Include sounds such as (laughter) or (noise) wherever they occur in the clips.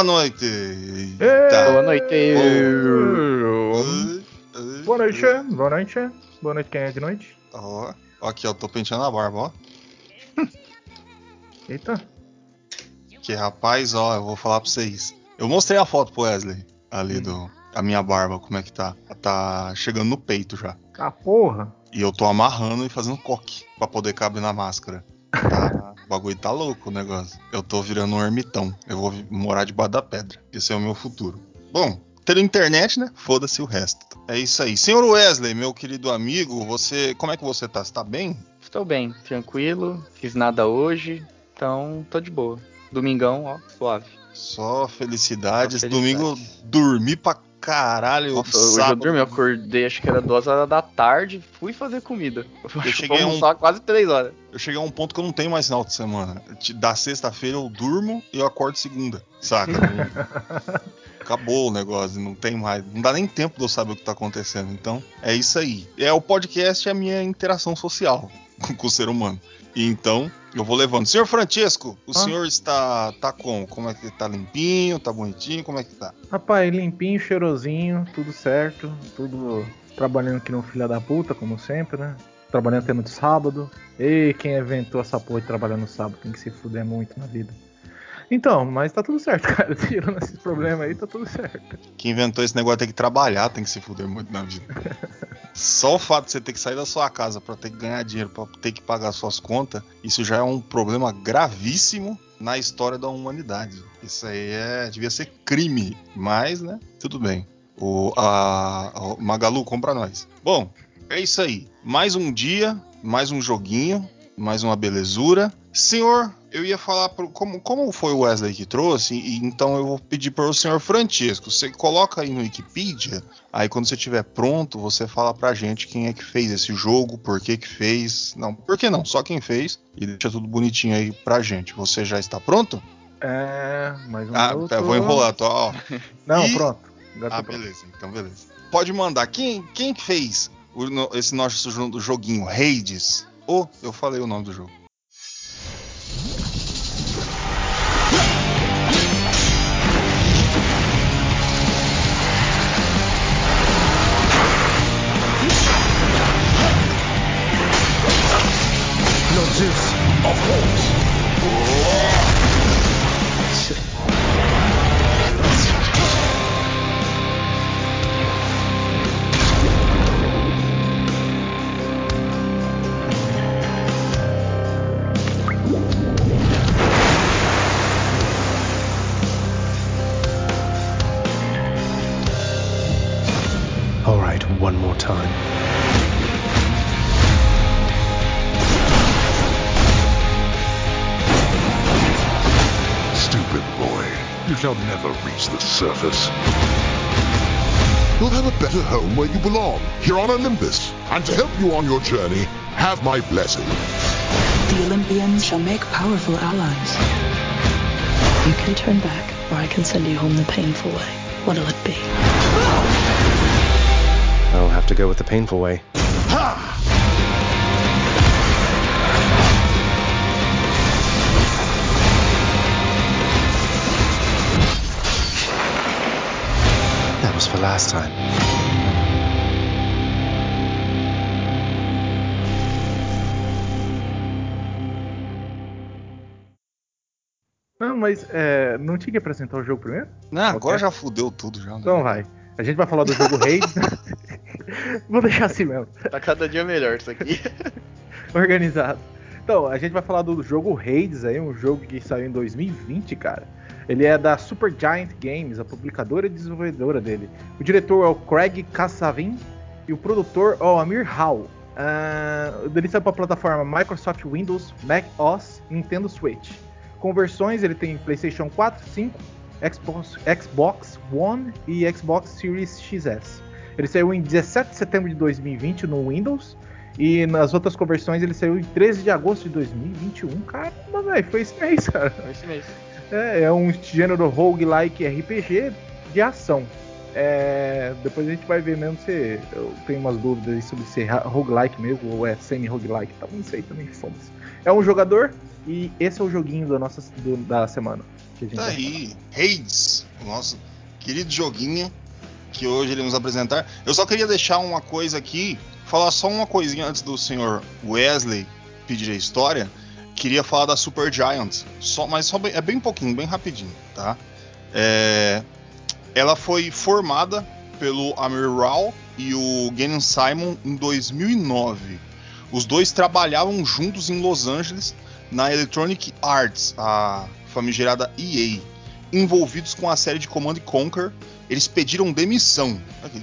Boa noite. Tá. Boa noite. Boa noite, boa noite. Boa noite, quem é de noite? Ó, ó aqui, ó, tô penteando a barba, ó. (laughs) Eita. Que rapaz, ó, eu vou falar pra vocês. Eu mostrei a foto pro Wesley ali do. A minha barba, como é que tá? Tá chegando no peito já. Ah, porra. E eu tô amarrando e fazendo coque pra poder caber na máscara. Tá, (laughs) bagulho tá louco o negócio. Eu tô virando um ermitão. Eu vou morar debaixo da pedra. Esse é o meu futuro. Bom, tendo internet, né? Foda-se o resto. É isso aí. Senhor Wesley, meu querido amigo, você. Como é que você tá? Você tá bem? Estou bem, tranquilo. Fiz nada hoje, então tô de boa. Domingão, ó, suave. Só felicidades. Só felicidade. Domingo dormi pra caralho. Nossa, hoje eu dormi, eu acordei, acho que era duas horas da tarde, fui fazer comida. Eu cheguei a um- quase três horas. Eu cheguei a um ponto que eu não tenho mais final de semana. Da sexta-feira eu durmo e eu acordo segunda. Saca? (laughs) Acabou o negócio, não tem mais. Não dá nem tempo de eu saber o que tá acontecendo. Então, é isso aí. É o podcast é a minha interação social (laughs) com o ser humano. Então, eu vou levando. Senhor Francesco, o Ah. senhor está tá como? Como é que tá limpinho, tá bonitinho, como é que tá? Rapaz, limpinho, cheirosinho, tudo certo. Tudo trabalhando aqui no filha da puta, como sempre, né? Trabalhando até no sábado. E quem inventou essa porra de trabalhar no sábado tem que se fuder muito na vida. Então, mas tá tudo certo, (laughs) cara. Tirando esses problemas aí, tá tudo certo. Quem inventou esse negócio tem que trabalhar, tem que se fuder muito na vida. Só o fato de você ter que sair da sua casa pra ter que ganhar dinheiro, pra ter que pagar suas contas, isso já é um problema gravíssimo na história da humanidade. Isso aí é, devia ser crime, mas, né? Tudo bem. O, a, a- Magalu, compra nós. Bom, é isso aí. Mais um dia, mais um joguinho, mais uma belezura. Senhor, eu ia falar pro, como, como foi o Wesley que trouxe, e então eu vou pedir para o senhor Francisco. Você coloca aí no Wikipedia, aí quando você estiver pronto, você fala pra gente quem é que fez esse jogo, por que que fez. Não, por que não? Só quem fez e deixa tudo bonitinho aí pra gente. Você já está pronto? É, mais um Ah, minuto. tá, vou enrolar, tô, ó. (laughs) Não, E- pronto. Ah, pronto. beleza, então beleza. Pode mandar. Quem, quem que fez o esse nosso jo- joguinho Hades? Oh, eu falei o nome do jogo. You shall never reach the surface. You'll have a better home where you belong, here on Olympus. And to help you on your journey, have my blessing. The Olympians shall make powerful allies. You can turn back, or I can send you home the painful way. What'll it be? I'll have to go with the painful way. That for last time. Não, mas é, não tinha que apresentar o jogo primeiro? Não, agora já fudeu tudo já. né? Então vai. A gente vai falar do jogo Hades. (laughs) Vou deixar assim mesmo. Tá cada dia melhor isso aqui. (laughs) Organizado. Então, a gente vai falar do jogo Hades aí, um jogo que saiu em 2020, cara. Ele é da Supergiant Games, a publicadora e desenvolvedora dele. O diretor é o Craig Kassavin e o produtor é o Amir Hall. Ah, ele saiu para a plataforma Microsoft Windows, Mac OS, Nintendo Switch. Com versões, ele tem PlayStation 4, 5, Xbox, Xbox One e Xbox Series XS. Ele saiu em 17 de setembro de 2020 no Windows e nas outras conversões ele saiu em 13 de agosto de 2021. Caramba, velho, foi esse mês, cara. Foi esse mês. É, é um gênero roguelike RPG de ação. É, depois a gente vai ver mesmo se eu tenho umas dúvidas aí sobre se é roguelike mesmo ou é semi-roguelike. Tá, não sei também, fomos. É um jogador e esse é o joguinho da nossa do- da semana. que a gente Tá aí, Hades, o nosso querido joguinho que hoje iremos apresentar. Eu só queria deixar uma coisa aqui, falar só uma coisinha antes do senhor Wesley pedir a história. Queria falar da Super Giant, só, mas só bem- é bem pouquinho, bem rapidinho, tá? É, ela foi formada pelo Amir Rao e o Gannon Simon em 2009. Os dois trabalhavam juntos em Los Angeles na Electronic Arts, a famigerada EA, envolvidos com a série de Command and Conquer. Eles pediram demissão.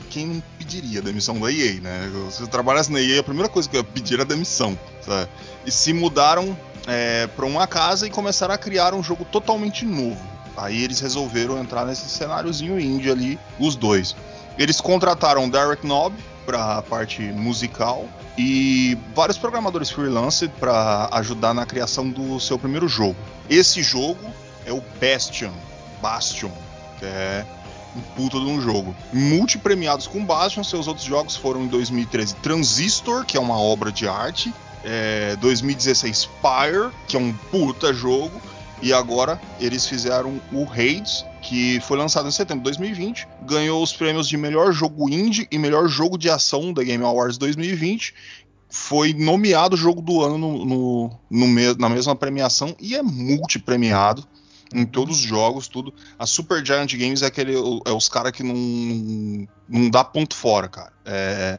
Quem não pediria demissão da EA, né? Se eu trabalhasse na EA, a primeira coisa que eu ia pedir era demissão. sabe? E se mudaram para uma casa e começaram a criar um jogo totalmente novo. Aí eles resolveram entrar nesse cenáriozinho indie ali, os dois. Eles contrataram Derek Knob para a parte musical e vários programadores freelance para ajudar na criação do seu primeiro jogo. Esse jogo é o Bastion, Bastion, que é um puta de um jogo. Multipremiados com Bastion, seus outros jogos foram em 2013 Transistor, que é uma obra de arte, é, 2016 Pyre, que é um puta jogo, e agora eles fizeram o Hades, que foi lançado em setembro de 2020, ganhou os prêmios de melhor jogo indie e melhor jogo de ação da Game Awards 2020. Foi nomeado jogo do ano no, no- no me- na mesma premiação e é multipremiado em todos os jogos, tudo. A Super Giant Games é aquele é os caras que não, não dá ponto fora, cara. É,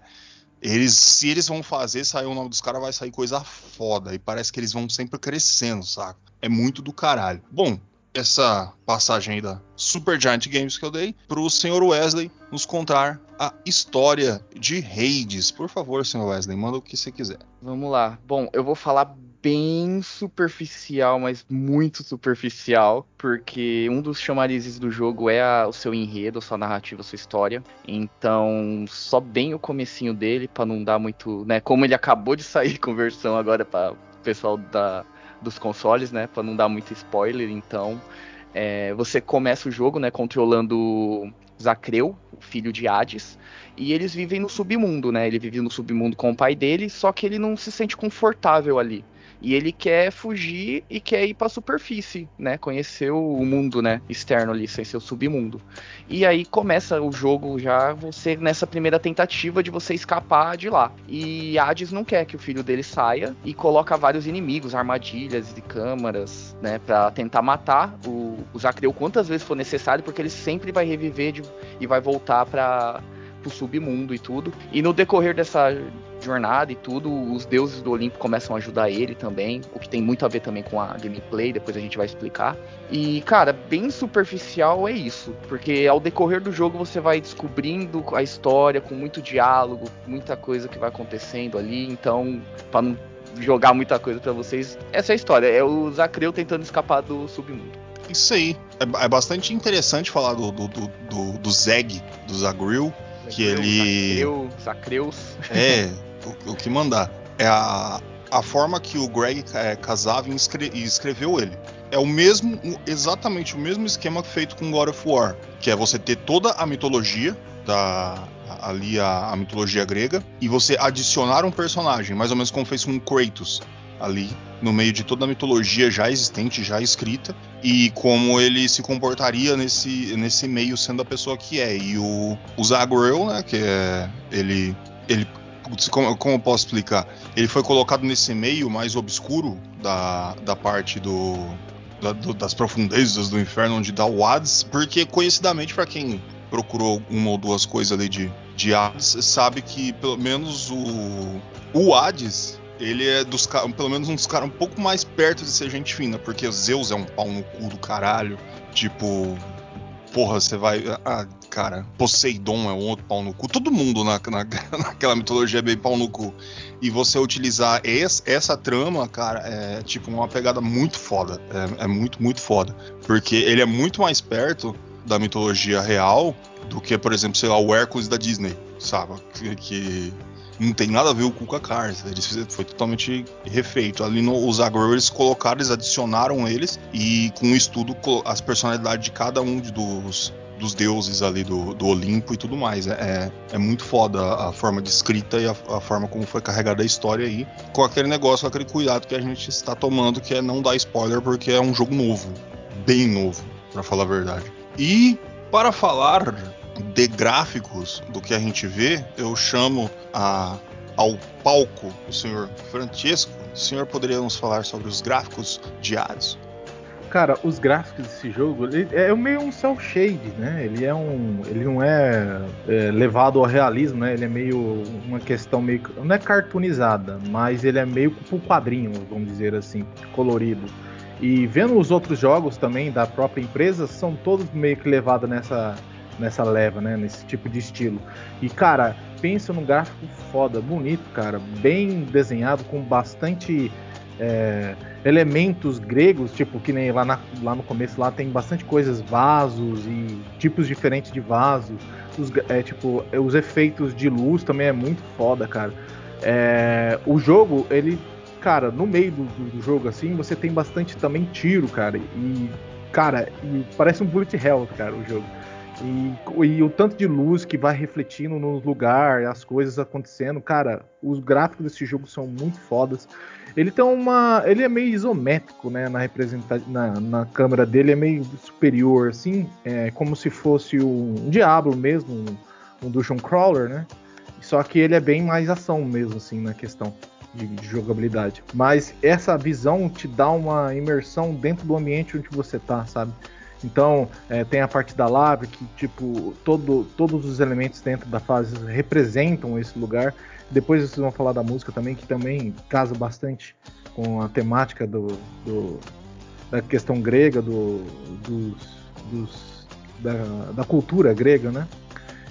eles, se eles vão fazer, sair o nome dos caras, vai sair coisa foda. E parece que eles vão sempre crescendo, saca? É muito do caralho. Bom, essa passagem aí da Super Giant Games que eu dei pro senhor Wesley nos contar a história de Hades. Por favor, senhor Wesley, manda o que você quiser. Vamos lá. Bom, eu vou falar bem superficial, mas muito superficial, porque um dos chamarizes do jogo é a- o seu enredo, a sua narrativa, a sua história. Então, só bem o comecinho dele pra não dar muito, né, como ele acabou de sair (laughs) com versão agora para o pessoal da, dos consoles, né, Pra não dar muito spoiler, então, é, você começa o jogo, né, controlando Zacreu, filho de Hades, e eles vivem no submundo, né? Ele vive no submundo com o pai dele, só que ele não se sente confortável ali. E ele quer fugir e quer ir pra superfície, né? Conhecer o mundo, né? Externo ali, sem ser o submundo. E aí começa o jogo já você nessa primeira tentativa de você escapar de lá. E Hades não quer que o filho dele saia e coloca vários inimigos, armadilhas e câmaras, né? Pra tentar matar o, o quantas vezes for necessário, porque ele sempre vai reviver de- e vai voltar para pro submundo e tudo. E no decorrer dessa jornada e tudo, os deuses do Olimpo começam a ajudar ele também, o que tem muito a ver também com a gameplay, depois a gente vai explicar. E, cara, bem superficial é isso, porque ao decorrer do jogo você vai descobrindo a história com muito diálogo, muita coisa que vai acontecendo ali, então, pra não jogar muita coisa pra vocês, essa é a história, é o Zacreu tentando escapar do submundo. Isso aí. É, é bastante interessante falar do, do, do, do, do Zeg, do Zagril, que ele. Zacreu, Zacreus. É, (laughs) o, que mandar. É a, a forma que o Greg é, Kasavin escre- escreveu ele. É o mesmo, exatamente o mesmo esquema feito com God of War, que é você ter toda a mitologia da ali a, a mitologia grega e você adicionar um personagem, mais ou menos como fez com Kratos ali no meio de toda a mitologia já existente, já escrita e como ele se comportaria nesse, nesse meio sendo a pessoa que é. E o, o né, que é ele ele como, como eu posso explicar? Ele foi colocado nesse meio mais obscuro da, da parte do, da- do- das profundezas do inferno onde dá o Hades, porque conhecidamente para quem procurou uma ou duas coisas ali de, de Hades, sabe que pelo menos o, o Hades ele é dos pelo menos um dos caras um pouco mais perto de ser gente fina, porque Zeus é um pau no cu do caralho. Tipo, porra, você vai. Ah, cara. Poseidon é um outro pau no cu. Todo mundo na, na, (laughs) naquela mitologia é bem pau no cu. E você utilizar esse, essa trama, cara, é tipo uma pegada muito foda. É, é, muito, muito foda. Porque ele é muito mais perto da mitologia real do que, por exemplo, sei lá, o Hércules da Disney, sabe? Que, que não tem nada a ver com o Cars. Foi totalmente refeito. Ali no, os Agro eles colocaram, eles adicionaram eles e com o estudo as personalidades de cada um dos dos deuses ali do, do Olimpo e tudo mais. É, é, é muito foda a, forma de escrita e a, a, forma como foi carregada a história aí, com aquele negócio, com aquele cuidado que a gente está tomando, que é não dar spoiler, porque é um jogo novo, bem novo, para falar a verdade. E para falar de gráficos do que a gente vê, eu chamo a, ao palco o senhor Francesco. O senhor poderia nos falar sobre os gráficos Hades? Cara, os gráficos desse jogo, ele é meio um cel shade, né? Ele é um, ele não é, é, levado ao realismo, né? Ele é meio uma questão meio não é cartoonizada, mas ele é meio pro quadrinho, vamos dizer assim, colorido. E vendo os outros jogos também da própria empresa, são todos meio que levados nessa nessa leva, né? Nesse tipo de estilo. E cara, pensa num gráfico foda, bonito, cara, bem desenhado, com bastante é, elementos gregos, tipo que nem lá, na, lá no começo lá tem bastante coisas, vasos e tipos diferentes de vasos. Os, é, tipo, os efeitos de luz também é muito foda, cara. É, o jogo, ele, cara, no meio do, do, jogo assim, você tem bastante também tiro, cara. E, cara, e parece um bullet hell, cara, o jogo. E, e, o tanto de luz que vai refletindo no lugar, as coisas acontecendo, cara, os gráficos desse jogo são muito fodas. Ele tem uma. Ele é meio isométrico, né? Na, representa na, na câmera dele é meio superior, assim. É como se fosse um, um mesmo, um, um Dungeon Crawler, né? Só que ele é bem mais ação mesmo, assim, na questão de, de jogabilidade. Mas essa visão te dá uma imersão dentro do ambiente onde você tá, sabe? Então, é, tem a parte da lava que, tipo, todo, todos os elementos dentro da fase representam esse lugar. Depois vocês vão falar da música também, que também casa bastante com a temática do, do da questão grega, do, dos, dos da, da, cultura grega, né?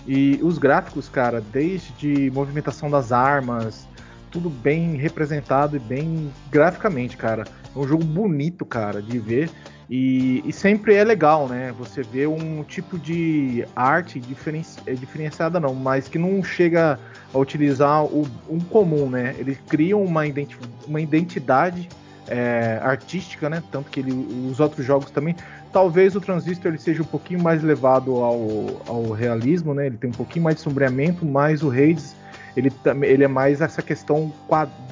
E os gráficos, cara, desde movimentação das armas, tudo bem representado e bem graficamente, cara. É um jogo bonito, cara, de ver. E, e, sempre é legal, né? Você vê um tipo de arte diferenci, é diferenciada, não, mas que não chega a utilizar o, um comum, né? Eles criam uma, identi uma identidade é, artística, né? Tanto que ele, os outros jogos também. Talvez o Transistor ele seja um pouquinho mais levado ao, ao realismo, né? Ele tem um pouquinho mais de sombreamento, mas o Hades ele, ele é mais essa questão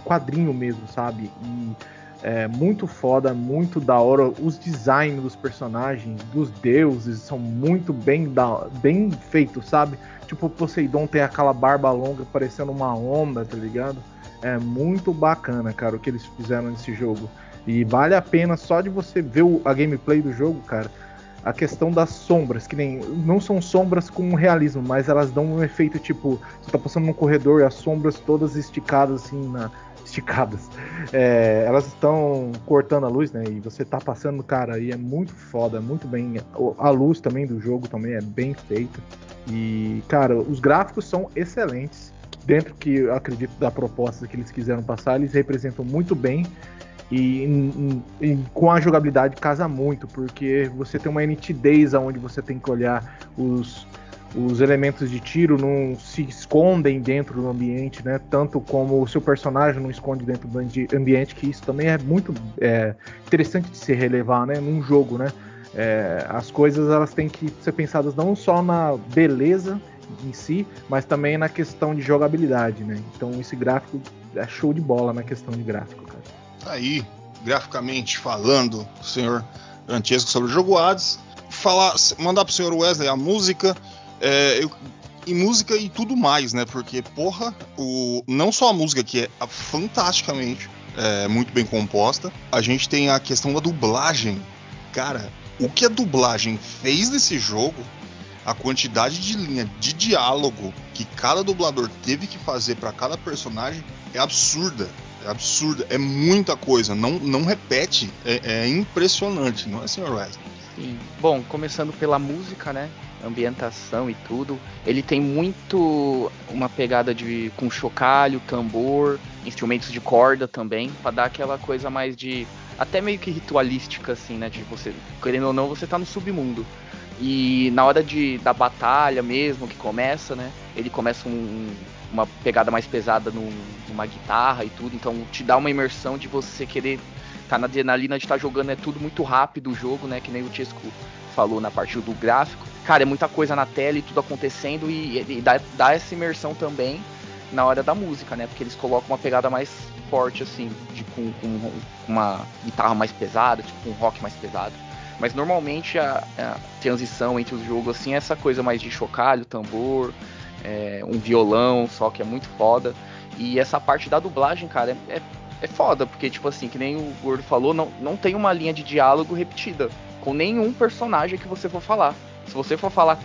quadrinho mesmo, sabe? E é muito foda, muito da hora. Os designs dos personagens, dos deuses, são muito bem, da, bem feitos, sabe? Tipo, o Poseidon tem aquela barba longa parecendo uma onda, tá ligado? É muito bacana, cara, o que eles fizeram nesse jogo. E vale a pena só de você ver a gameplay do jogo, cara. A questão das sombras, que nem. Não são sombras com realismo, mas elas dão um efeito tipo. Você tá passando num corredor e as sombras todas esticadas assim na, esticadas. É, elas estão cortando a luz, né? E você tá passando, cara, e é muito foda, muito bem. A luz também do jogo também é bem feita. E, cara, os gráficos são excelentes. Dentro que eu acredito da proposta que eles quiseram passar, eles representam muito bem. E, com a jogabilidade casa muito, porque você tem uma nitidez onde você tem que olhar os, os elementos de tiro não se escondem dentro do ambiente, né? Tanto como o seu personagem não esconde dentro do ambiente, que isso também é muito é, interessante de se relevar, né? Num jogo, né? É, as coisas elas têm que ser pensadas não só na beleza em si, mas também na questão de jogabilidade, né? Então esse gráfico é show de bola na questão de gráfico, cara. Tá aí, graficamente falando, o senhor Francesco sobre o jogo Hades, falar, mandar pro senhor Wesley a música é, eu, em música e tudo mais, né? Porque, porra, o, não só a música que é fantasticamente é, muito bem composta, a gente tem a questão da dublagem. Cara, o que a dublagem fez nesse jogo, a quantidade de linha de diálogo que cada dublador teve que fazer para cada personagem é absurda. É absurda, é muita coisa, não, não repete, é, é impressionante, não é, Sr. Wesley? Sim. Bom, começando pela música, né? Ambientação e tudo. Ele tem muito uma pegada de com chocalho, tambor, instrumentos de corda também, para dar aquela coisa mais de até meio que ritualística assim, né, de você, querendo ou não, você tá no submundo. E na hora de da batalha mesmo que começa, né? Ele começa um, uma pegada mais pesada no, numa guitarra e tudo, então te dá uma imersão de você querer tá na adrenalina de estar tá jogando, é tudo muito rápido o jogo, né? Que nem o Chesco falou na parte do gráfico. Cara, é muita coisa na tela e tudo acontecendo e, e dá, dá essa imersão também na hora da música, né? Porque eles colocam uma pegada mais forte, assim, de, com, com uma guitarra mais pesada, tipo um rock mais pesado. Mas normalmente a, a, transição entre os jogos assim é essa coisa mais de chocalho, tambor, é, um violão só que é muito foda. E essa parte da dublagem, cara, é, é, é, foda, porque, tipo assim, que nem o Gordo falou, não, não tem uma linha de diálogo repetida com nenhum personagem que você for falar. Se você for falar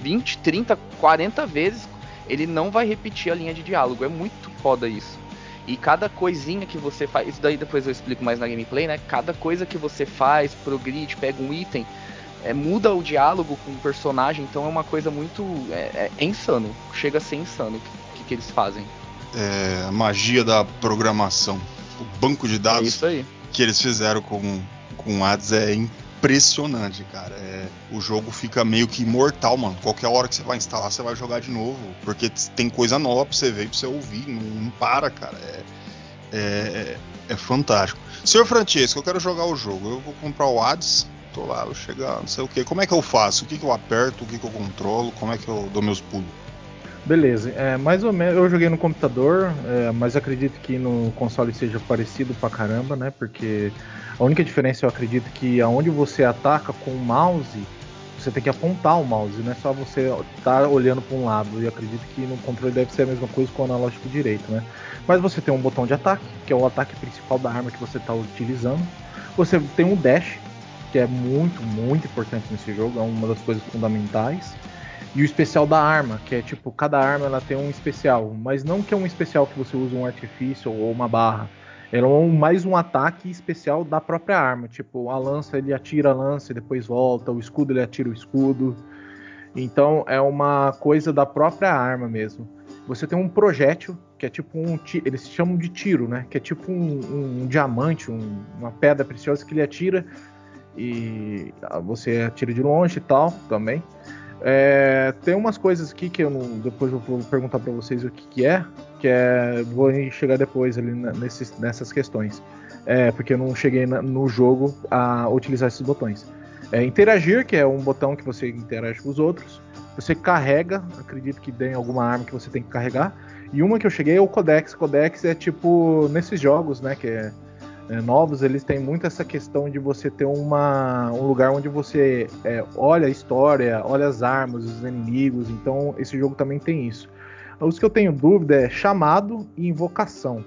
20, 30, 40 vezes, ele não vai repetir a linha de diálogo. É muito foda isso. E cada coisinha que você faz, isso daí depois eu explico mais na gameplay, né? Cada coisa que você faz, progride, pega um item, é, muda o diálogo com o personagem, então é uma coisa muito. É, é insano. Chega a ser insano o que, que, eles fazem. É a magia da programação. O banco de dados é que eles fizeram com, com ads é impressionante, cara. É, o jogo fica meio que imortal, mano. Qualquer hora que você vai instalar, você vai jogar de novo. Porque tem coisa nova pra você ver, pra você ouvir. Não, não para, cara. É, é, é, é fantástico. Senhor Francesco, eu quero jogar o jogo. Eu vou comprar o Hades. Tô lá, vou chegar, não sei o que. Como é que eu faço? O que, que eu aperto? O que, que eu controlo? Como é que eu dou meus pulos? Beleza, é, mais ou menos. Eu joguei no computador, é, mas acredito que no console seja parecido pra caramba, né? Porque a única diferença eu acredito que aonde você ataca com o mouse, você tem que apontar o mouse, não é só você estar tá olhando para um lado. E acredito que no controle deve ser a mesma coisa com o analógico direito, né? Mas você tem um botão de ataque, que é o ataque principal da arma que você está utilizando. Você tem um dash, que é muito, muito importante nesse jogo, é uma das coisas fundamentais. E o especial da arma, que é tipo, cada arma ela tem um especial, mas não que é um especial que você usa um artifício ou uma barra era um, mais um ataque especial da própria arma. Tipo, a lança ele atira a lança e depois volta, o escudo ele atira o escudo. Então é uma coisa da própria arma mesmo. Você tem um projétil que é tipo um. Eles chamam de tiro, né? Que é tipo um, um, um diamante, um, uma pedra preciosa que ele atira e você atira de longe e tal também. É, tem umas coisas aqui que eu não, depois eu vou perguntar para vocês o que, que, é, que é vou chegar depois ali nesses, nessas questões, é, porque eu não cheguei na, no jogo a utilizar esses botões. É, interagir, que é um botão que você interage com os outros. Você carrega, acredito que tem alguma arma que você tem que carregar. E uma que eu cheguei é o Codex. Codex é tipo nesses jogos, né, que é é, novos, eles têm muito essa questão de você ter uma, um lugar onde você é, olha a história, olha as armas, os inimigos. Então, esse jogo também tem isso. Os que eu tenho dúvida é chamado e invocação.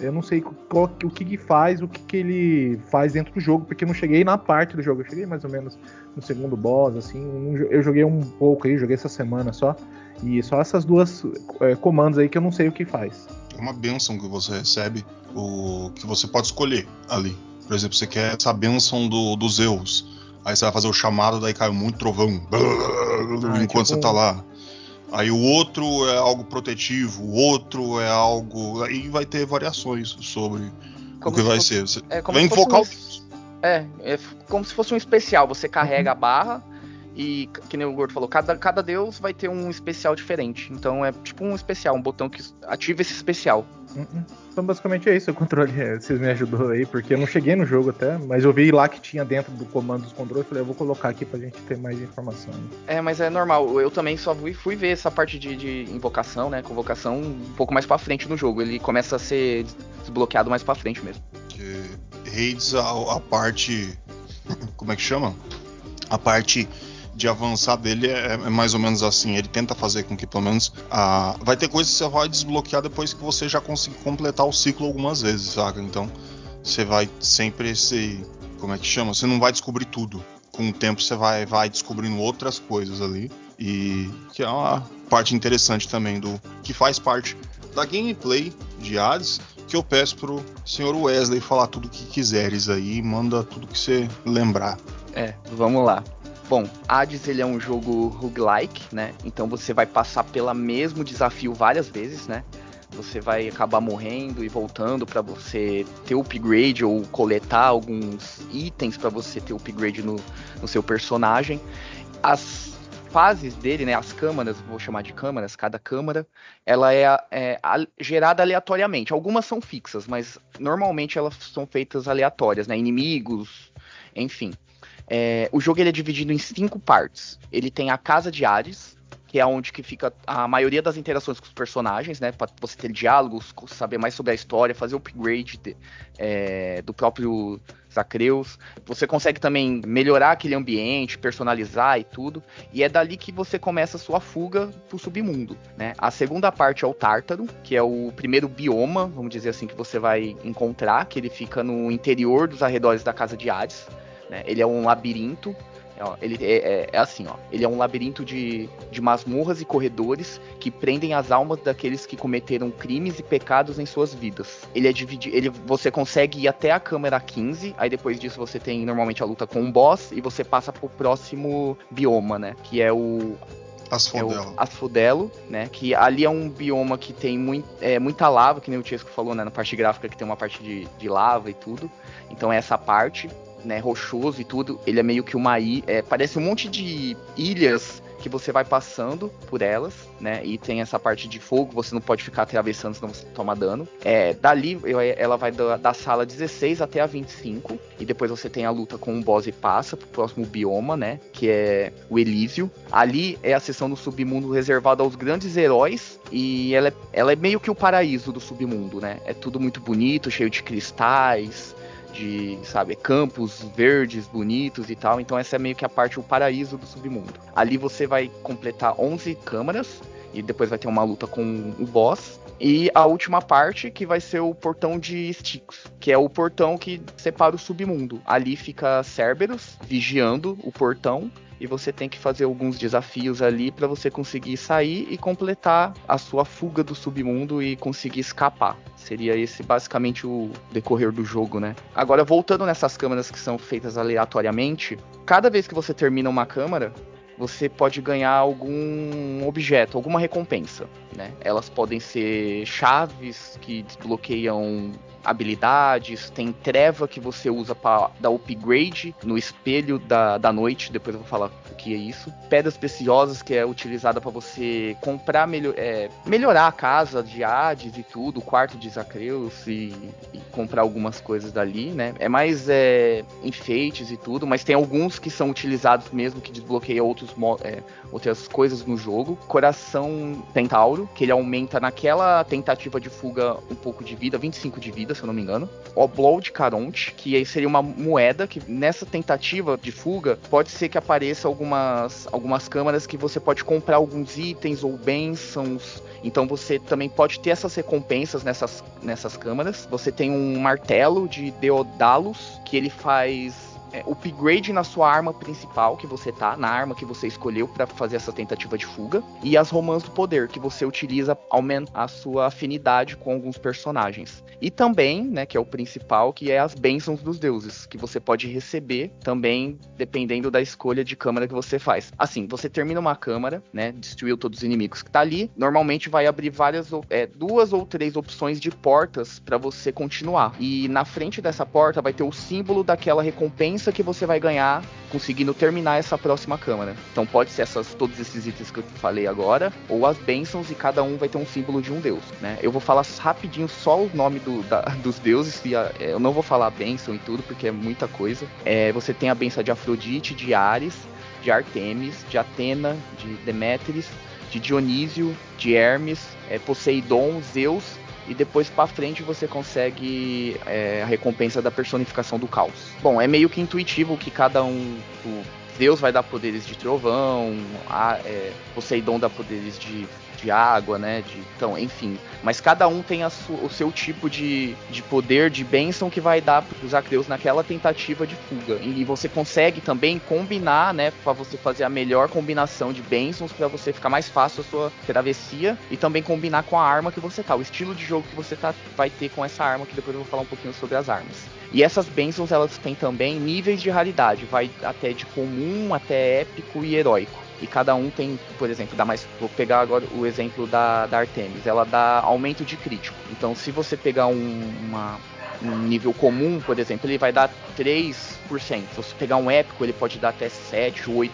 Eu não sei qual, o que, que faz, o que, que ele faz dentro do jogo, porque eu não cheguei na parte do jogo. Eu cheguei mais ou menos no segundo boss, assim. Eu joguei um pouco aí, joguei essa semana só. E só essas duas é, comandos aí que eu não sei o que faz. É uma benção que você recebe o que você pode escolher ali. Por exemplo, você quer essa benção do, dos Zeus. Aí você vai fazer o chamado, daí cai muito trovão. Ah, enquanto você tá lá. Aí o outro é algo protetivo, o outro é algo. Aí vai ter variações sobre como o que vai fosse... ser. Você é, vai invocar um... o. É, é como se fosse um especial. Você carrega uhum. a barra e, que nem o Gordo falou, cada, cada deus vai ter um especial diferente. Então é tipo um especial, um botão que ativa esse especial. Uhum. Então basicamente é isso, o controle, vocês me ajudou aí, porque eu não cheguei no jogo até, mas eu vi lá que tinha dentro do comando dos controles, falei, eu vou colocar aqui pra gente ter mais informação. É, mas é normal, eu também só fui, fui ver essa parte de, de, invocação, né, convocação um pouco mais pra frente no jogo, ele começa a ser desbloqueado mais pra frente mesmo. Que raids a, a parte, (laughs) como é que chama? A parte de avançar dele é, é, mais ou menos assim. Ele tenta fazer com que pelo menos a, vai ter coisas que você vai desbloquear depois que você já conseguir completar o ciclo algumas vezes, saca? Então você vai sempre se como é que chama? Você não vai descobrir tudo. Com o tempo você vai vai descobrindo outras coisas ali e que é uma parte interessante também do que faz parte da gameplay de Hades que eu peço pro senhor Wesley falar tudo o que quiseres aí, manda tudo que você lembrar. É, vamos lá. Bom, Hades ele é um jogo roguelike, né? Então você vai passar pelo mesmo desafio várias vezes, né? Você vai acabar morrendo e voltando para você ter upgrade ou coletar alguns itens para você ter upgrade no, no seu personagem. As fases dele, né, as câmaras, vou chamar de câmaras, cada câmara, ela é, é gerada aleatoriamente. Algumas são fixas, mas normalmente elas são feitas aleatórias, né, inimigos, enfim. É, o jogo ele é dividido em cinco partes. Ele tem a Casa de Hades, que é onde que fica a maioria das interações com os personagens, né? Para você ter diálogos, saber mais sobre a história, fazer o upgrade de, é, do próprio Zacreus. Você consegue também melhorar aquele ambiente, personalizar e tudo. E é dali que você começa a sua fuga pro submundo, né? A segunda parte é o Tártaro, que é o primeiro bioma, vamos dizer assim, que você vai encontrar, que ele fica no interior dos arredores da Casa de Hades. Né? Ele é um labirinto ele é, é, é, assim, ó. Ele é um labirinto de, de masmorras e corredores que prendem as almas daqueles que cometeram crimes e pecados em suas vidas. Ele é dividido. Ele, você consegue ir até a câmera 15, aí depois disso você tem normalmente a luta com um boss e você passa pro próximo bioma, né? Que é o Asfodelo. É o Asfodelo, né? Que ali é um bioma que tem muito, é, muita lava, que nem o Chesco falou, né? Na parte gráfica que tem uma parte de, de lava e tudo. Então é essa parte né, rochoso e tudo, ele é meio que uma ilha, é, parece um monte de ilhas que você vai passando por elas, né? E tem essa parte de fogo, você não pode ficar atravessando senão você toma dano. É, dali ela vai da, da, sala 16 até a 25, e depois você tem a luta com o boss e passa pro próximo bioma, né? Que é o Elísio. Ali é a seção do submundo reservada aos grandes heróis, e ela é, ela é meio que o paraíso do submundo, né? É tudo muito bonito, cheio de cristais, de, sabe, campos verdes, bonitos e tal. Então essa é meio que a parte, o paraíso do submundo. Ali você vai completar 11 câmaras e depois vai ter uma luta com o boss. E a última parte que vai ser o portão de Styx, que é o portão que separa o submundo. Ali fica Cerberus vigiando o portão e você tem que fazer alguns desafios ali para você conseguir sair e completar a sua fuga do submundo e conseguir escapar. Seria esse basicamente o decorrer do jogo, né? Agora voltando nessas câmeras que são feitas aleatoriamente, cada vez que você termina uma câmera, você pode ganhar algum objeto, alguma recompensa, né? Elas podem ser chaves que desbloqueiam habilidades, tem treva que você usa para dar upgrade no espelho da, da noite, depois eu vou falar o que é isso. Pedras preciosas que é utilizada para você comprar, melhor, é, melhorar a casa de Hades e tudo, o quarto de Zacreus e, e comprar algumas coisas dali, né? É mais é, enfeites e tudo, mas tem alguns que são utilizados mesmo que desbloqueiam outros, é, outras coisas no jogo. Coração Centauro, que ele aumenta naquela tentativa de fuga um pouco de vida, 25 de vida, se eu não me engano. Obload Caronte, que seria uma moeda que nessa tentativa de fuga pode ser que apareça algumas, algumas câmaras que você pode comprar alguns itens ou bênçãos. Então você também pode ter essas recompensas nessas, nessas câmaras. Você tem um martelo de Deodalos, que ele faz é, upgrade na sua arma principal que você tá, na arma que você escolheu para fazer essa tentativa de fuga, e as romãs do poder que você utiliza aumentar a sua afinidade com alguns personagens. E também, né, que é o principal, que é as bênçãos dos deuses, que você pode receber também dependendo da escolha de câmara que você faz. Assim, você termina uma câmara, né, destruiu todos os inimigos que tá ali, normalmente vai abrir várias, é, duas ou três opções de portas para você continuar. E na frente dessa porta vai ter o símbolo daquela recompensa que você vai ganhar conseguindo terminar essa próxima câmara. Então pode ser essas, todos esses itens que eu falei agora, ou as bênçãos e cada um vai ter um símbolo de um deus, né? Eu vou falar rapidinho só o nome do, da, (laughs) dos deuses, que é, eu não vou falar bênção e tudo, porque é muita coisa. É, você tem a bênção de Afrodite, de Ares, de Artemis, de Atena, de Deméteris, de Dionísio, de Hermes, é, Poseidon, Zeus e depois para frente você consegue é, a recompensa da personificação do caos. Bom, é meio que intuitivo que cada um. O Deus vai dar poderes de trovão, a, é, Poseidon dá poderes de de água, né? De, então, enfim. Mas cada um tem o seu tipo de, de poder, de bênção que vai dar para Acreus naquela tentativa de fuga. E, e você consegue também combinar, né? Para você fazer a melhor combinação de bênçãos para você ficar mais fácil a sua travessia e também combinar com a arma que você tá, o estilo de jogo que você tá, vai ter com essa arma, que depois eu vou falar um pouquinho sobre as armas. E essas bênçãos elas têm também níveis de raridade, vai até de comum até épico e heróico. E cada um tem, por exemplo, dá mais. Vou pegar agora o exemplo da, da Artemis. Ela dá aumento de crítico. Então, se você pegar um, uma, um nível comum, por exemplo, ele vai dar 3%. Se você pegar um épico, ele pode dar até 7 ou 8%.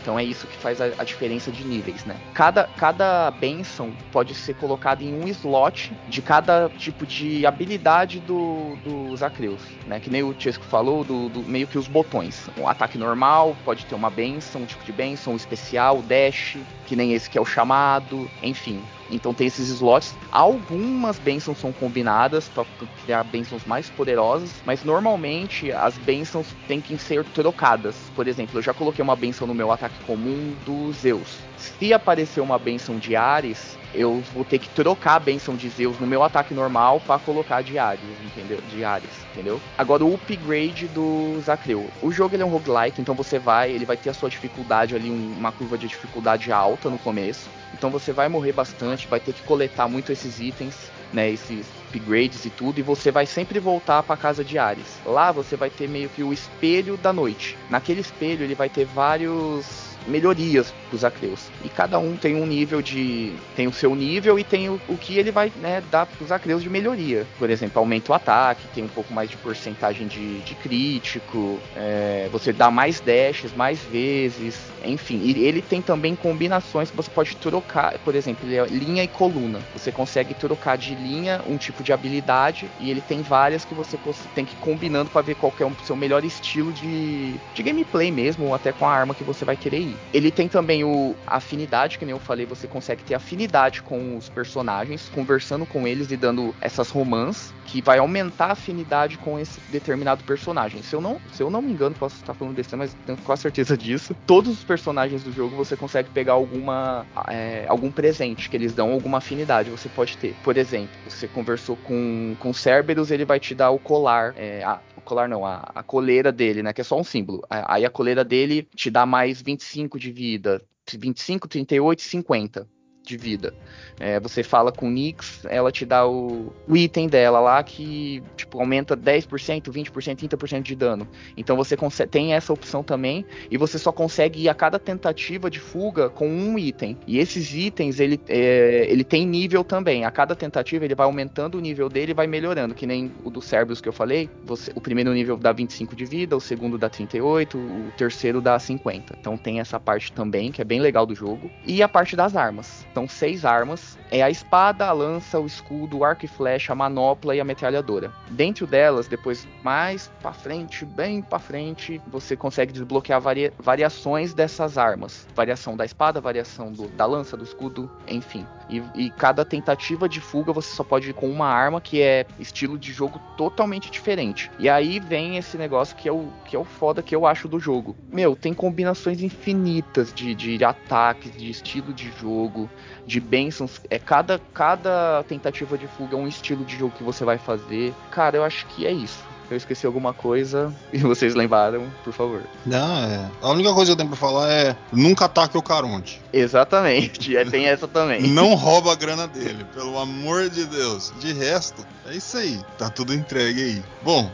Então é isso que faz a, a, diferença de níveis, né? Cada, cada benção pode ser colocada em um slot de cada tipo de habilidade do, dos acreus, né? Que nem o Chesco falou, do, do, meio que os botões. Um ataque normal pode ter uma benção, um tipo de benção, um especial, dash, que nem esse que é o chamado, enfim. Então tem esses slots. Algumas bênçãos são combinadas para criar bênçãos mais poderosas, mas normalmente as bênçãos têm que ser trocadas. Por exemplo, eu já coloquei uma bênção no meu ataque comum do Zeus. Se aparecer uma bênção de Ares, eu vou ter que trocar a benção de Zeus no meu ataque normal para colocar de Ares, entendeu? De Ares, entendeu? Agora o upgrade do Zacreu. O jogo ele é um roguelike, então você vai, ele vai ter a sua dificuldade ali, uma curva de dificuldade alta no começo. Então você vai morrer bastante, vai ter que coletar muito esses itens, né, esses upgrades e tudo, e você vai sempre voltar para casa de Ares. Lá você vai ter meio que o espelho da noite. Naquele espelho ele vai ter vários melhorias pros Acreus. E cada um tem um nível de. tem o seu nível e tem o, o que ele vai né, dar pros Acreus de melhoria. Por exemplo, aumenta o ataque, tem um pouco mais de porcentagem de, de crítico, é, você dá mais dashes mais vezes, enfim. E ele tem também combinações que você pode trocar, por exemplo, é linha e coluna. Você consegue trocar de linha um tipo de habilidade e ele tem várias que você tem que ir combinando para ver qual é o seu melhor estilo de, de gameplay mesmo, ou até com a arma que você vai querer ir. Ele tem também o afinidade, que nem eu falei, você consegue ter afinidade com os personagens, conversando com eles e dando essas romãs, que vai aumentar a afinidade com esse determinado personagem. Se eu não, se eu não me engano, posso estar falando besteira, mas tenho quase certeza disso. Todos os personagens do jogo você consegue pegar alguma é, algum presente que eles dão, alguma afinidade você pode ter. Por exemplo, você conversou com, com Cerberus, ele vai te dar o colar, é, a, colar não, a, a coleira dele, né? Que é só um símbolo. Aí a coleira dele te dá mais 25 de vida, 25, 38 50 de vida. É, você fala com Nix, ela te dá o, o, item dela lá que tipo, aumenta 10%, 20%, 30% de dano. Então você tem essa opção também e você só consegue ir a cada tentativa de fuga com um item. E esses itens ele, é, ele tem nível também. A cada tentativa ele vai aumentando o nível dele e vai melhorando. Que nem o do Cerberus que eu falei. Você, o primeiro nível dá 25 de vida, o segundo dá 38, o terceiro dá 50. Então tem essa parte também que é bem legal do jogo. E a parte das armas. São seis armas. É a espada, a lança, o escudo, o arco e flecha, a manopla e a metralhadora. Dentro delas, depois mais para frente, bem para frente, você consegue desbloquear varia variações dessas armas. Variação da espada, variação do, da lança, do escudo, enfim. E, e, cada tentativa de fuga você só pode ir com uma arma que é estilo de jogo totalmente diferente. E aí vem esse negócio que é o, que é o foda que eu acho do jogo. Meu, tem combinações infinitas de, de ataques, de estilo de jogo, de bênçãos. É cada, cada tentativa de fuga é um estilo de jogo que você vai fazer. Cara, eu acho que é isso eu esqueci alguma coisa (laughs) e vocês lembraram, por favor. Não, é. A única coisa que eu tenho pra falar é nunca ataque o Caronte. Exatamente, é, tem essa também. Não (laughs) rouba a grana dele, pelo amor de Deus. De resto, é isso aí. Tá tudo entregue aí. Bom,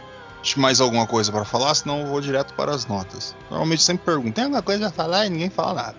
mais alguma coisa para falar, senão eu vou direto para as notas. Normalmente sempre pergunto, tem alguma coisa a falar e ninguém fala nada.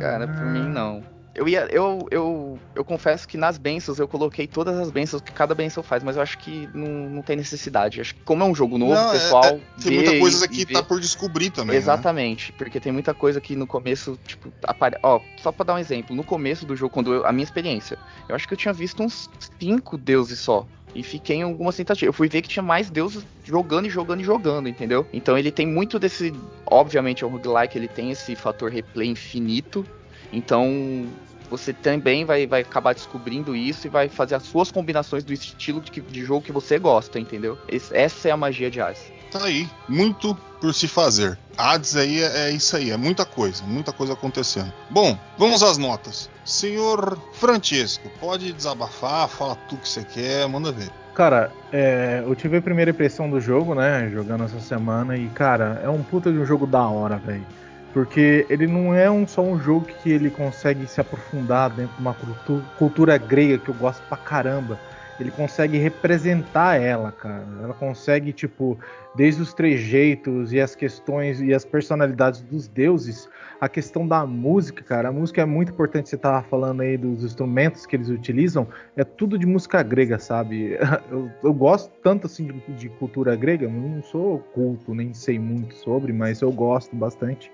Cara, por mim não. Eu ia. Eu, eu, eu confesso que nas bênçãos eu coloquei todas as bênçãos que cada bênção faz, mas eu acho que não, não tem necessidade. Acho que como é um jogo novo, não, pessoal. É, é, tem muita coisa aqui que tá por descobrir também. Né? Exatamente, né? porque tem muita coisa que no começo, tipo, apare... ó, só pra dar um exemplo, no começo do jogo, quando eu, a minha experiência, eu acho que eu tinha visto uns cinco deuses só. E fiquei em algumas tentativas. Eu fui ver que tinha mais deuses jogando e jogando e jogando, entendeu? Então ele tem muito desse. Obviamente, o roguelike ele tem esse fator replay infinito. Então, você também vai, vai acabar descobrindo isso e vai fazer as suas combinações do estilo de, de jogo que você gosta, entendeu? Esse, essa é a magia de Hades. Tá aí, muito por se fazer. Hades aí é, é isso aí, é muita coisa, muita coisa acontecendo. Bom, vamos às notas. Senhor Francesco, pode desabafar, fala tudo que você quer, manda ver. Cara, é, eu tive a primeira impressão do jogo, né? Jogando essa semana, e, cara, é um puta de um jogo da hora, velho. Porque ele não é um, só um jogo que ele consegue se aprofundar dentro de uma cultu- cultura grega que eu gosto pra caramba. Ele consegue representar ela, cara. Ela consegue, tipo, desde os trejeitos e as questões e as personalidades dos deuses, a questão da música, cara. A música é muito importante. Você tava falando aí dos instrumentos que eles utilizam. É tudo de música grega, sabe? (laughs) Eu, eu gosto tanto assim de, de cultura grega. Não sou culto, nem sei muito sobre, mas eu gosto bastante.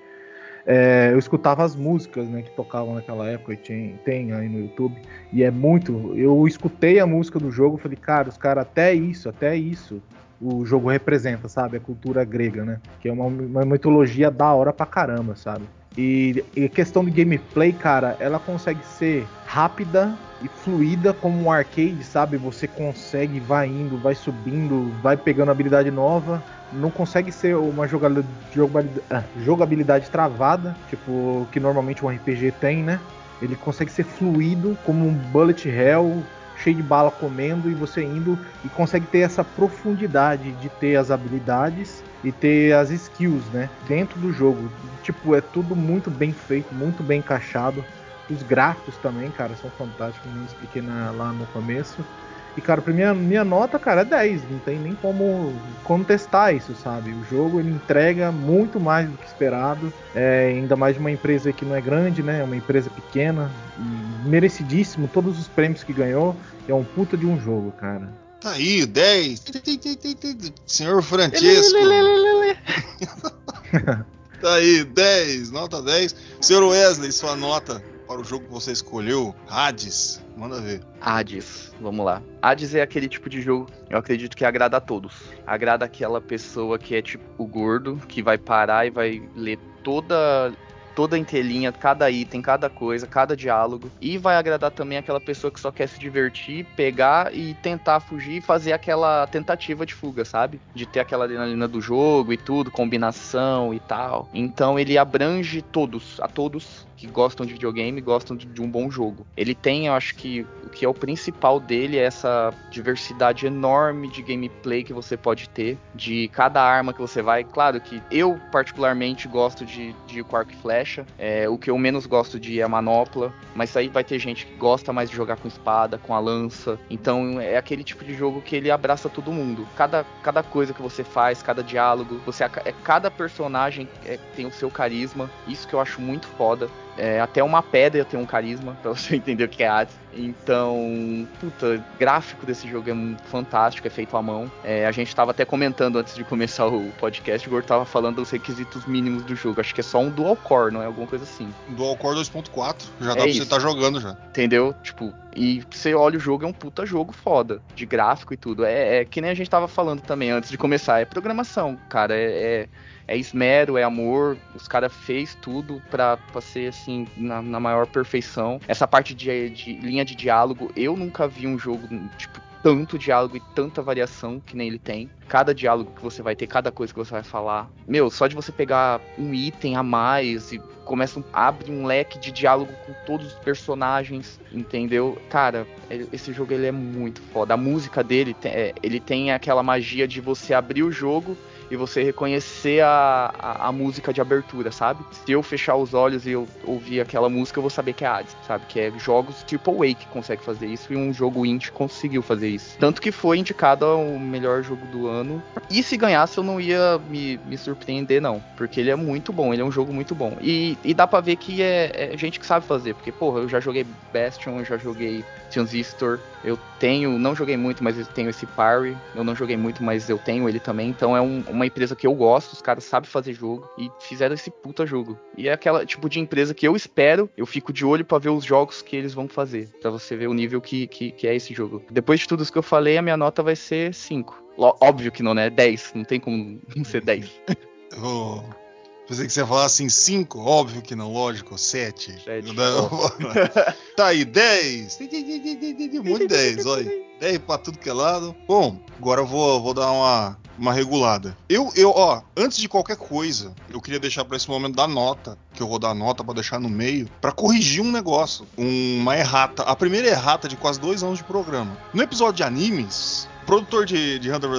É, eu escutava as músicas né, que tocavam naquela época e tinha, tem aí no YouTube. E é muito. Eu escutei a música do jogo falei, cara, os caras, até isso, até isso, o jogo representa, sabe? A cultura grega, né? Que é uma, uma mitologia da hora pra caramba, sabe? E, e questão de gameplay, cara, ela consegue ser rápida e fluida como um arcade, sabe? Você consegue, vai indo, vai subindo, vai pegando habilidade nova. Não consegue ser uma ah, jogabilidade travada, tipo que normalmente um RPG tem, né? Ele consegue ser fluido como um bullet hell, cheio de bala comendo e você indo e consegue ter essa profundidade de ter as habilidades e ter as skills, né, dentro do jogo. Tipo, é tudo muito bem feito, muito bem encaixado. Os gráficos também, cara, são fantásticos, como eu expliquei na, lá no começo. E, cara, pra minha, minha nota, cara, é 10. Não tem nem como contestar isso, sabe? O jogo ele entrega muito mais do que esperado. É, ainda mais de uma empresa que não é grande, né? É uma empresa pequena. E merecidíssimo todos os prêmios que ganhou. É um puta de um jogo, cara. Tá aí, 10. Senhor Francesco. (laughs) tá aí, 10, nota 10. Senhor Wesley, sua nota para o jogo que você escolheu, Hades. Manda ver. Hades, vamos lá. Hades é aquele tipo de jogo, eu acredito que agrada a todos. Agrada aquela pessoa que é tipo o gordo, que vai parar e vai ler toda toda a entrelinha, cada item, cada coisa, cada diálogo. E vai agradar também aquela pessoa que só quer se divertir, pegar e tentar fugir e fazer aquela tentativa de fuga, sabe? De ter aquela adrenalina do jogo e tudo, combinação e tal. Então ele abrange todos, a todos que gostam de videogame, gostam de, um bom jogo. Ele tem, eu acho que o que é o principal dele é essa diversidade enorme de gameplay que você pode ter, de cada arma que você vai. Claro que eu particularmente gosto de, de e flecha, é, o que eu menos gosto de é a manopla, mas aí vai ter gente que gosta mais de jogar com espada, com a lança. Então é aquele tipo de jogo que ele abraça todo mundo. Cada, cada coisa que você faz, cada diálogo, você é cada personagem é, tem o seu carisma. Isso que eu acho muito foda. É, até uma pedra tem um carisma, (laughs) pra você entender o que é arte. Então, puta, gráfico desse jogo é fantástico, é feito à mão. É, a gente tava até comentando antes de começar o podcast, o Gor tava falando dos requisitos mínimos do jogo. Acho que é só um dual core, não é alguma coisa assim. Dual core 2.4, já é dá pra isso. você estar tá jogando já. Entendeu? Tipo, e você olha o jogo, é um puta jogo foda, de gráfico e tudo. É, é que nem a gente tava falando também antes de começar, é programação, cara, é, é é esmero, é amor. Os caras fez tudo pra, pra ser assim, na, na maior perfeição. Essa parte de, de, linha de diálogo, eu nunca vi um jogo, tipo, tanto diálogo e tanta variação que nem ele tem. Cada diálogo que você vai ter, cada coisa que você vai falar. Meu, só de você pegar um item a mais e começa abre um leque de diálogo com todos os personagens, entendeu? Cara, esse jogo ele é muito foda. A música dele, ele tem aquela magia de você abrir o jogo e você reconhecer a, a, a, música de abertura, sabe? Se eu fechar os olhos e eu ouvir aquela música, eu vou saber que é Hades, sabe? Que é jogos tipo A que consegue fazer isso e um jogo indie conseguiu fazer isso. Tanto que foi indicado ao melhor jogo do ano. E se ganhasse, eu não ia me, me surpreender, não. Porque ele é muito bom, ele é um jogo muito bom. E, e dá pra ver que é, é gente que sabe fazer. Porque, porra, eu já joguei Bastion, eu já joguei Transistor. Eu tenho, não joguei muito, mas eu tenho esse Parry. Eu não joguei muito, mas eu tenho ele também. Então é um, uma empresa que eu gosto, os caras sabem fazer jogo e fizeram esse puta jogo. E é aquela tipo de empresa que eu espero, eu fico de olho para ver os jogos que eles vão fazer, para você ver o nível que, que, que, é esse jogo. Depois de tudo isso que eu falei, a minha nota vai ser 5. Óbvio que não, né? 10. Não tem como não ser 10. oh. (laughs) Pensei que você ia falar assim, 5, óbvio que não, lógico, 7. (laughs) tá aí, 10. Muito 10, olha. 10 pra tudo que é lado. Bom, agora eu vou, vou dar uma uma regulada. Eu, eu, ó, antes de qualquer coisa, eu queria deixar pra esse momento da nota, que eu vou dar nota pra deixar no meio, pra corrigir um negócio, uma errata. A primeira errata de quase dois anos de programa. No episódio de animes, produtor de, de Hunter,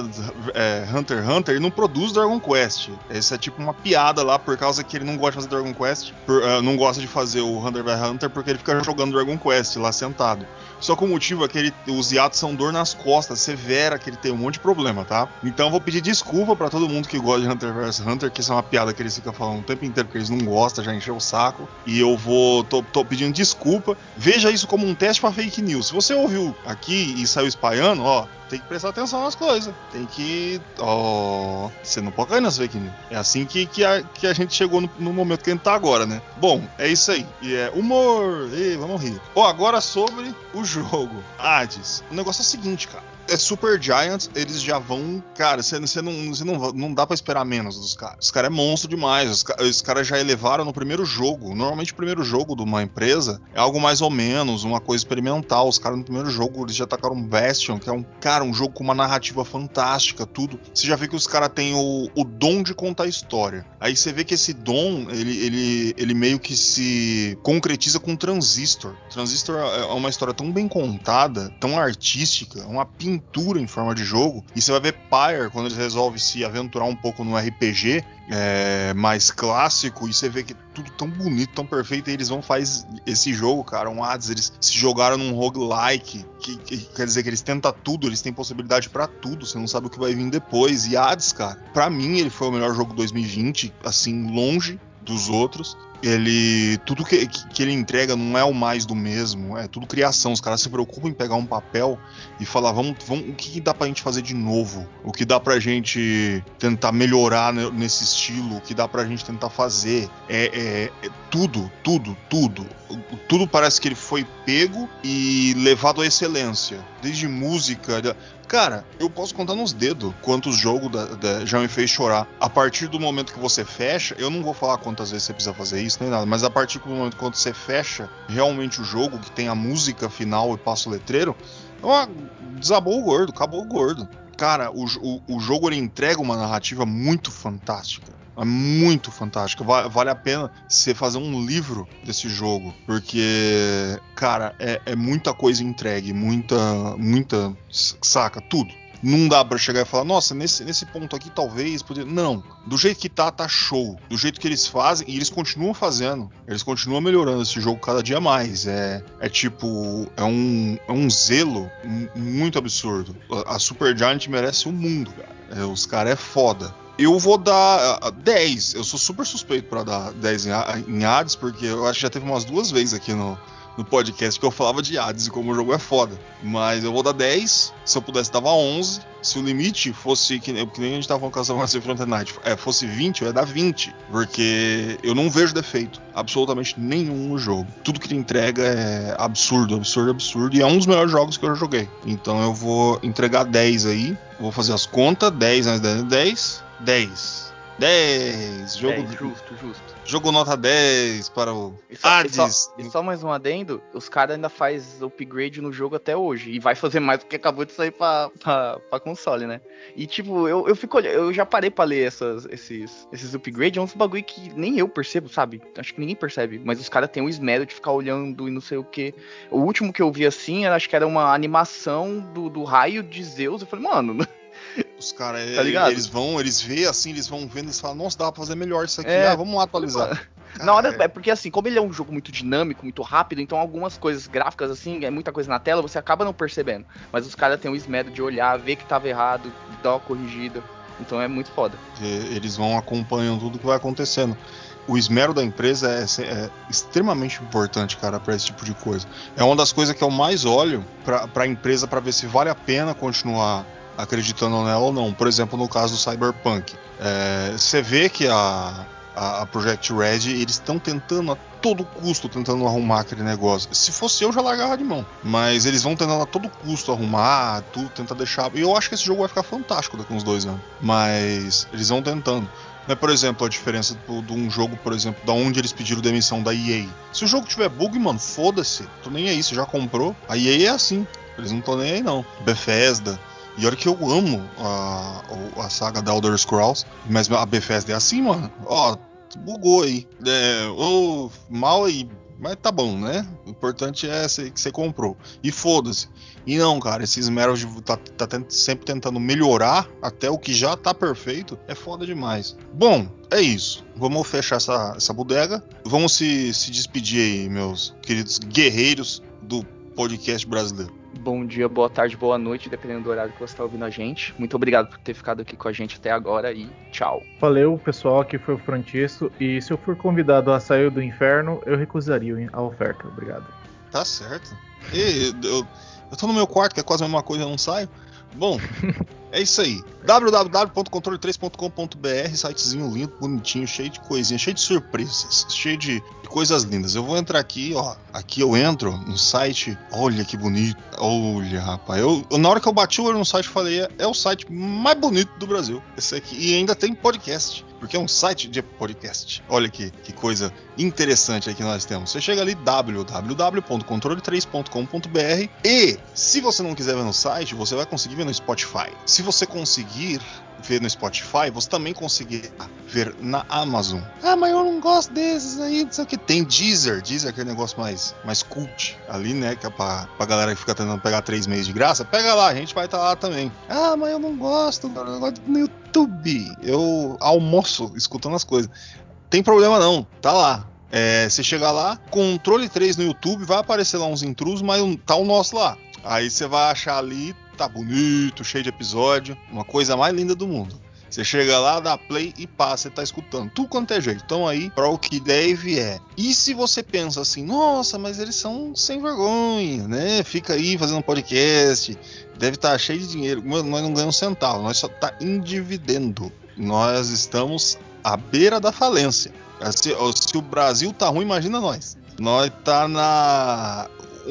é, Hunter x Hunter não produz Dragon Quest. Isso é tipo uma piada lá, por causa que ele não gosta de fazer Dragon Quest, por, uh, não gosta de fazer o Hunter x Hunter porque ele fica jogando Dragon Quest lá sentado. Só que o motivo é que ele, os hiatos são dor nas costas, severa, que ele tem um monte de problema, tá? Então vou pedir desculpa pra todo mundo que gosta de Hunter vs Hunter, que isso é uma piada que eles ficam falando o tempo inteiro que eles não gostam, já encheu o saco. E eu vou. tô, tô pedindo desculpa. Veja isso como um teste pra fake news. Se você ouviu aqui e saiu espalhando, ó, tem que prestar atenção nas coisas. Tem que. Ó. Você não pode cair nas fake news. É assim que, que, a, que a gente chegou no, no momento que a gente tá agora, né? Bom, é isso aí. E é humor. E vamos rir. Ó, agora sobre o jogo. Hades. O negócio é o seguinte, cara. É Super Giants, eles já vão. Cara, você não, cê não, não dá pra esperar menos dos caras. Os caras é monstro demais. Os, os caras já elevaram no primeiro jogo. Normalmente, o primeiro jogo de uma empresa é algo mais ou menos, uma coisa experimental. Os caras no primeiro jogo eles já atacaram um Bastion, que é um. Cara, um jogo com uma narrativa fantástica, tudo. Você já vê que os caras têm o, o dom de contar história. Aí você vê que esse dom, ele, ele, ele meio que se concretiza com Transistor. Transistor é uma história tão bem contada, tão artística, uma pintura em forma de jogo. E você vai ver Pyre quando eles resolvem se aventurar um pouco no RPG é, mais clássico. E você vê que tudo tão bonito, tão perfeito. E eles vão faz esse jogo, cara, um Hades. Eles se jogaram num roguelike. Que, que quer dizer que eles tentam tudo, eles têm possibilidade para tudo. Você não sabe o que vai vir depois. E Hades, cara, pra mim ele foi o melhor jogo 2020, assim, longe dos outros ele tudo que, que ele entrega não é o mais do mesmo, é tudo criação. Os caras se preocupam em pegar um papel e falar, vamos, vamos o que, dá pra gente fazer de novo? O que dá pra gente tentar melhorar nesse estilo? O que dá pra gente tentar fazer? É, é, é tudo, tudo, tudo. Tudo parece que ele foi pego e levado à excelência. Desde música, Cara, eu posso contar nos dedos quantos jogos da, da, já me fez chorar. A partir do momento que você fecha, eu não vou falar quantas vezes você precisa fazer isso nem nada, mas a partir do momento que você fecha realmente o jogo, que tem a música final e passa o letreiro, uma, desabou o gordo, acabou o gordo. Cara, o, o, o jogo ele entrega uma narrativa muito fantástica. É muito fantástica. Vale a pena você fazer um livro desse jogo. Porque, cara, é, é muita coisa entregue. Muita. Muita. Saca? Tudo. Não dá para chegar e falar, nossa, nesse, nesse ponto aqui talvez podia. Não. Do jeito que tá, tá show. Do jeito que eles fazem, e eles continuam fazendo. Eles continuam melhorando esse jogo cada dia mais. É, é tipo. É um, é um zelo muito absurdo. A, a Super Giant merece o mundo, cara. É, os caras é foda. Eu vou dar 10. Eu sou super suspeito para dar 10 em Hades, porque eu acho que já teve umas duas vezes aqui no, no podcast que eu falava de Hades e como o jogo é foda. Mas eu vou dar 10. Se eu pudesse, dava 11. Se o limite fosse, que, nem, que nem a gente tava com a Salvação Front Night, é, fosse 20, eu ia dar 20. Porque eu não vejo defeito absolutamente nenhum no jogo. Tudo que ele entrega é absurdo, absurdo, absurdo. E é um dos melhores jogos que eu já joguei. Então eu vou entregar 10 aí. Vou fazer as contas. 10 mais 10 10. 10. 10. Jogo. 10, justo, justo. Jogo nota 10 para o e só, Hades. E só, e só, mais um adendo: os caras ainda faz upgrade no jogo até hoje. E vai fazer mais do que acabou de sair pra, pra, pra console, né? E tipo, eu, eu fico eu já parei pra ler essas, esses, esses upgrades. É uns bagulho que nem eu percebo, sabe? Acho que ninguém percebe. Mas os caras têm o esmero de ficar olhando e não sei o que. O último que eu vi assim, acho que era uma animação do, do raio de Zeus. Eu falei, mano. (laughs) Os caras, tá eles vão, eles vê assim, eles vão vendo e falam, nossa, dá pra fazer melhor isso aqui, é, ah, vamos lá atualizar. (laughs) Na hora, é. é porque assim, como ele é um jogo muito dinâmico, muito rápido, então algumas coisas gráficas, assim, é muita coisa na tela, você acaba não percebendo. Mas os caras têm o esmero de olhar, ver que tava errado, dar uma corrigida. Então é muito foda. Eles vão acompanhando tudo que vai acontecendo. O esmero da empresa é, é extremamente importante, cara, para esse tipo de coisa. É uma das coisas que eu mais olho para a empresa para ver se vale a pena continuar acreditando nela ou não. Por exemplo, no caso do Cyberpunk, é, você vê que a, a, Project Red eles estão tentando a todo custo tentando arrumar aquele negócio. Se fosse eu já largava de mão, mas eles vão tentando a todo custo arrumar, tudo tentar deixar. E eu acho que esse jogo vai ficar fantástico daqui uns dois anos. Mas eles vão tentando. Mas, por exemplo, a diferença de um jogo, por exemplo, da onde eles pediram demissão da EA. Se o jogo tiver bug, mano, foda-se. Tô nem aí, você já comprou. A EA é assim. Eles não estão nem aí, não. Bethesda, E olha que eu amo a, a saga da Elder Scrolls, mas a Bethesda é assim, mano. Ó, bugou aí. É, ou mal aí. Mas tá bom, né? O importante é que você comprou. E foda-se. E não, cara, esses meros tá, tá sempre tentando melhorar até o que já tá perfeito. É foda demais. Bom, é isso. Vamos fechar essa, essa bodega. Vamos se, se despedir aí, meus queridos guerreiros do podcast brasileiro. Bom dia, boa tarde, boa noite, dependendo do horário que você está ouvindo a gente. Muito obrigado por ter ficado aqui com a gente até agora e tchau. Valeu, pessoal. Aqui foi o Frontiço. E se eu for convidado a sair do inferno, eu recusaria a oferta. Obrigado. Tá certo. E, eu, eu tô no meu quarto, que é quase a mesma coisa, eu não saio. Bom, (laughs) é isso aí. www.controle3.com.br, sitezinho lindo, bonitinho, cheio de coisinhas, cheio de surpresas, cheio de, coisas lindas. Eu vou entrar aqui, ó. Aqui eu entro no site. Olha que bonito. Olha, rapaz. Eu, eu na hora que eu bati o olho no site, eu falei: é, é o site mais bonito do Brasil. Esse aqui. E ainda tem podcast porque é um site de podcast. Olha que, que coisa interessante aí que nós temos. Você chega ali www.controle3.com.br e se você não quiser ver no site, você vai conseguir ver no Spotify. Se você conseguir ver no Spotify, você também conseguirá ver na Amazon. Ah, mas eu não gosto desses aí, não sei o que. Tem Deezer, Deezer é aquele negócio mais, mais cult ali, né? Que é pra, pra galera que fica tentando pegar três meses de graça. Pega lá, a gente vai estar tá lá também. Ah, mas eu não gosto, eu gosto no YouTube. Eu almoço escutando as coisas. Tem problema não, tá lá. É, você chega lá, controle 3 no YouTube, vai aparecer lá uns intrusos, mas tá o nosso lá. Aí você vai achar ali, tá bonito, cheio de episódio, uma coisa mais linda do mundo. Você chega lá, dá play e passa, você tá escutando. Tudo quanto é jeito. Então aí, para o que deve é. E se você pensa assim, nossa, mas eles são sem vergonha, né? Fica aí fazendo podcast, deve estar tá cheio de dinheiro. Nós não ganhamos centavo, nós só tá endividendo. Nós estamos à beira da falência. Se, se o Brasil tá ruim, imagina nós. Nós tá na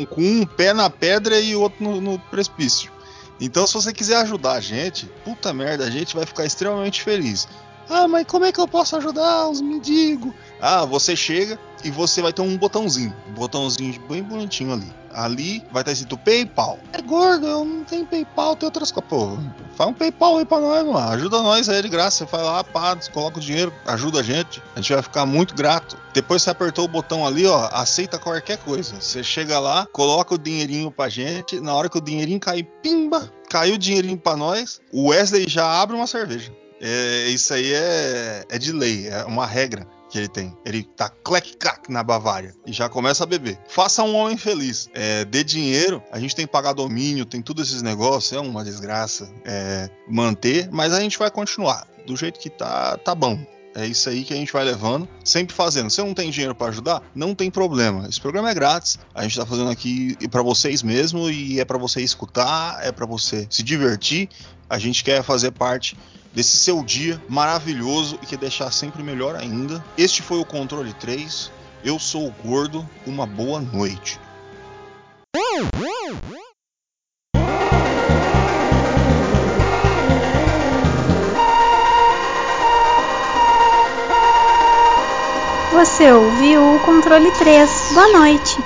com um pé na pedra e o outro no, no precipício. Então, se você quiser ajudar a gente, puta merda, a gente vai ficar extremamente feliz. Ah, mas como é que eu posso ajudar os mendigos? Ah, você chega e você vai ter um botãozinho, um botãozinho bem bonitinho ali. Ali vai estar escrito PayPal. É gordo, eu não tenho PayPal, tem outras coisas. Pô, faz um PayPal aí pra nós, mano. Ajuda nós aí de graça. Você vai lá, pá, coloca o dinheiro, ajuda a gente. A gente vai ficar muito grato. Depois você apertou o botão ali, ó, aceita qualquer coisa. Você chega lá, coloca o dinheirinho pra gente. Na hora que o dinheirinho cair, pimba, caiu o dinheirinho pra nós. O Wesley já abre uma cerveja. É, isso aí é, é de lei, é uma regra que ele tem. Ele tá clec-clac na Bavária e já começa a beber. Faça um homem feliz. É, dê dinheiro, a gente tem que pagar domínio, tem tudo esses negócios, é uma desgraça é, manter, mas a gente vai continuar. Do jeito que tá, tá bom. É isso aí que a gente vai levando, sempre fazendo. Se não tem dinheiro para ajudar, não tem problema. Esse programa é grátis. A gente tá fazendo aqui para vocês mesmo e é para você escutar, é para você se divertir. A gente quer fazer parte desse seu dia maravilhoso e que deixar sempre melhor ainda. Este foi o Controle 3. Eu sou o Gordo. Uma boa noite. Você ouviu o Controle 3. Boa noite.